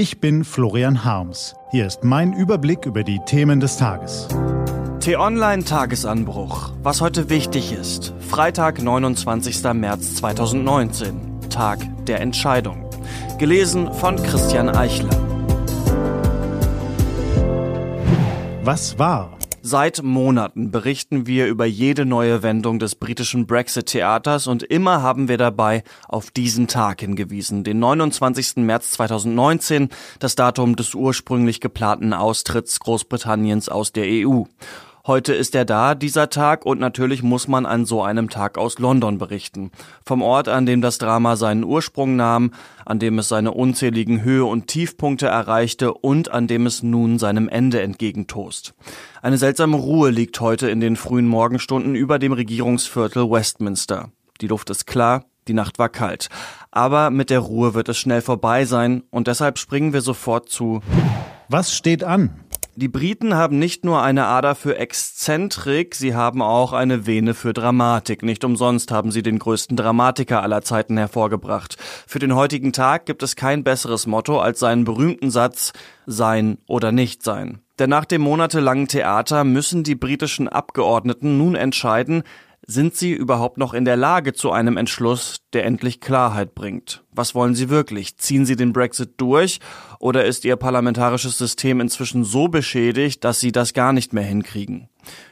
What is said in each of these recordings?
Ich bin Florian Harms. Hier ist mein Überblick über die Themen des Tages. T-Online Tagesanbruch. Was heute wichtig ist. Freitag, 29. März 2019. Tag der Entscheidung. Gelesen von Christian Eichler. Was war? Seit Monaten berichten wir über jede neue Wendung des britischen Brexit-Theaters und immer haben wir dabei auf diesen Tag hingewiesen, den 29. März 2019, das Datum des ursprünglich geplanten Austritts Großbritanniens aus der EU. Heute ist er da, dieser Tag, und natürlich muss man an so einem Tag aus London berichten. Vom Ort, an dem das Drama seinen Ursprung nahm, an dem es seine unzähligen Höhe- und Tiefpunkte erreichte und an dem es nun seinem Ende entgegentost. Eine seltsame Ruhe liegt heute in den frühen Morgenstunden über dem Regierungsviertel Westminster. Die Luft ist klar, die Nacht war kalt. Aber mit der Ruhe wird es schnell vorbei sein und deshalb springen wir sofort zu. Was steht an? Die Briten haben nicht nur eine Ader für Exzentrik, sie haben auch eine Vene für Dramatik. Nicht umsonst haben sie den größten Dramatiker aller Zeiten hervorgebracht. Für den heutigen Tag gibt es kein besseres Motto als seinen berühmten Satz Sein oder nicht sein. Denn nach dem monatelangen Theater müssen die britischen Abgeordneten nun entscheiden, sind sie überhaupt noch in der Lage zu einem Entschluss, der endlich Klarheit bringt? Was wollen sie wirklich? Ziehen sie den Brexit durch oder ist ihr parlamentarisches System inzwischen so beschädigt, dass sie das gar nicht mehr hinkriegen?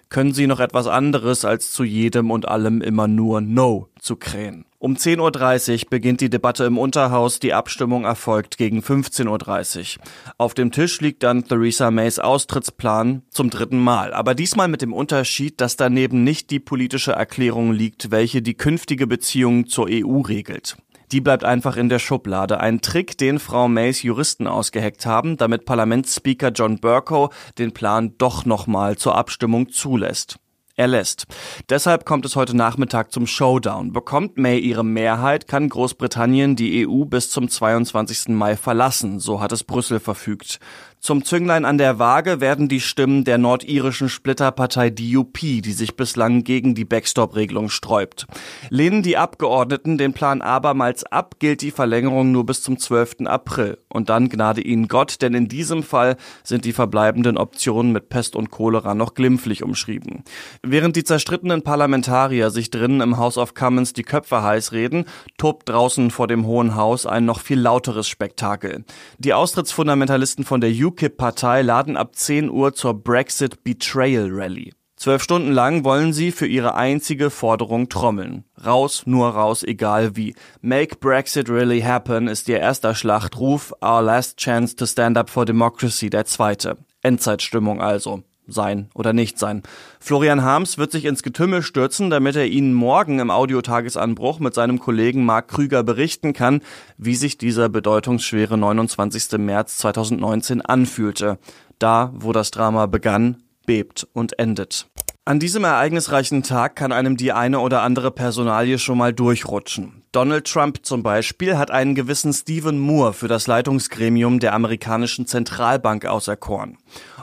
Können sie noch etwas anderes als zu jedem und allem immer nur No zu krähen? Um 10.30 Uhr beginnt die Debatte im Unterhaus, die Abstimmung erfolgt gegen 15.30 Uhr. Auf dem Tisch liegt dann Theresa Mays Austrittsplan zum dritten Mal, aber diesmal mit dem Unterschied, dass daneben nicht die politische Erklärung liegt, welche die künftige Beziehung zur EU regelt. Die bleibt einfach in der Schublade. Ein Trick, den Frau Mays Juristen ausgeheckt haben, damit Parlamentsspeaker John Burko den Plan doch nochmal zur Abstimmung zulässt erlässt. Deshalb kommt es heute Nachmittag zum Showdown. Bekommt May ihre Mehrheit, kann Großbritannien die EU bis zum 22. Mai verlassen, so hat es Brüssel verfügt. Zum Zünglein an der Waage werden die Stimmen der nordirischen Splitterpartei DUP, die sich bislang gegen die Backstop-Regelung sträubt. Lehnen die Abgeordneten den Plan abermals ab, gilt die Verlängerung nur bis zum 12. April. Und dann gnade ihnen Gott, denn in diesem Fall sind die verbleibenden Optionen mit Pest und Cholera noch glimpflich umschrieben. Während die zerstrittenen Parlamentarier sich drinnen im House of Commons die Köpfe heiß reden, tobt draußen vor dem Hohen Haus ein noch viel lauteres Spektakel. Die Austrittsfundamentalisten von der UKIP-Partei laden ab 10 Uhr zur Brexit Betrayal Rally. Zwölf Stunden lang wollen sie für ihre einzige Forderung trommeln. Raus, nur raus, egal wie. Make Brexit really happen ist ihr erster Schlachtruf, Our last chance to stand up for democracy der zweite. Endzeitstimmung also sein oder nicht sein. Florian Harms wird sich ins Getümmel stürzen, damit er Ihnen morgen im Audiotagesanbruch mit seinem Kollegen Marc Krüger berichten kann, wie sich dieser bedeutungsschwere 29. März 2019 anfühlte. Da, wo das Drama begann, bebt und endet. An diesem ereignisreichen Tag kann einem die eine oder andere Personalie schon mal durchrutschen. Donald Trump zum Beispiel hat einen gewissen Stephen Moore für das Leitungsgremium der amerikanischen Zentralbank auserkoren.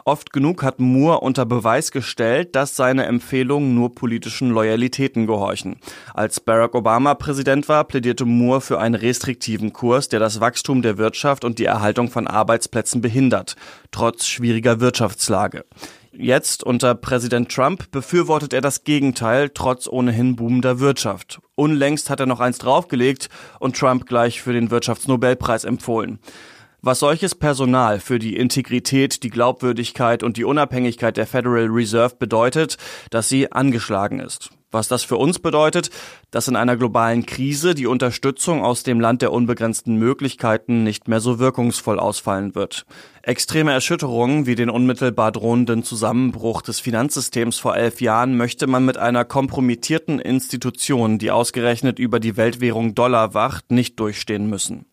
Oft genug hat Moore unter Beweis gestellt, dass seine Empfehlungen nur politischen Loyalitäten gehorchen. Als Barack Obama Präsident war, plädierte Moore für einen restriktiven Kurs, der das Wachstum der Wirtschaft und die Erhaltung von Arbeitsplätzen behindert, trotz schwieriger Wirtschaftslage. Jetzt unter Präsident Trump befürwortet er das Gegenteil, trotz ohnehin boomender Wirtschaft. Unlängst hat er noch eins draufgelegt und Trump gleich für den Wirtschaftsnobelpreis empfohlen. Was solches Personal für die Integrität, die Glaubwürdigkeit und die Unabhängigkeit der Federal Reserve bedeutet, dass sie angeschlagen ist. Was das für uns bedeutet, dass in einer globalen Krise die Unterstützung aus dem Land der unbegrenzten Möglichkeiten nicht mehr so wirkungsvoll ausfallen wird. Extreme Erschütterungen wie den unmittelbar drohenden Zusammenbruch des Finanzsystems vor elf Jahren möchte man mit einer kompromittierten Institution, die ausgerechnet über die Weltwährung Dollar wacht, nicht durchstehen müssen.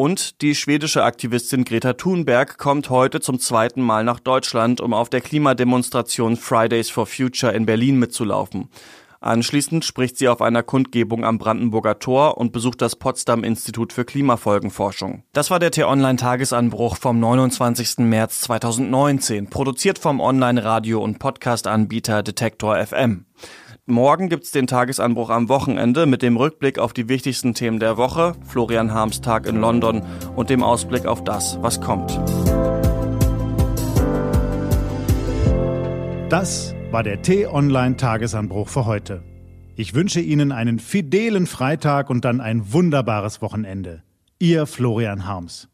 Und die schwedische Aktivistin Greta Thunberg kommt heute zum zweiten Mal nach Deutschland, um auf der Klimademonstration Fridays for Future in Berlin mitzulaufen. Anschließend spricht sie auf einer Kundgebung am Brandenburger Tor und besucht das Potsdam Institut für Klimafolgenforschung. Das war der T-Online-Tagesanbruch vom 29. März 2019, produziert vom Online-Radio- und Podcast-Anbieter Detektor FM. Morgen gibt's den Tagesanbruch am Wochenende mit dem Rückblick auf die wichtigsten Themen der Woche, Florian Harms Tag in London und dem Ausblick auf das, was kommt. Das war der T-Online-Tagesanbruch für heute. Ich wünsche Ihnen einen fidelen Freitag und dann ein wunderbares Wochenende. Ihr Florian Harms.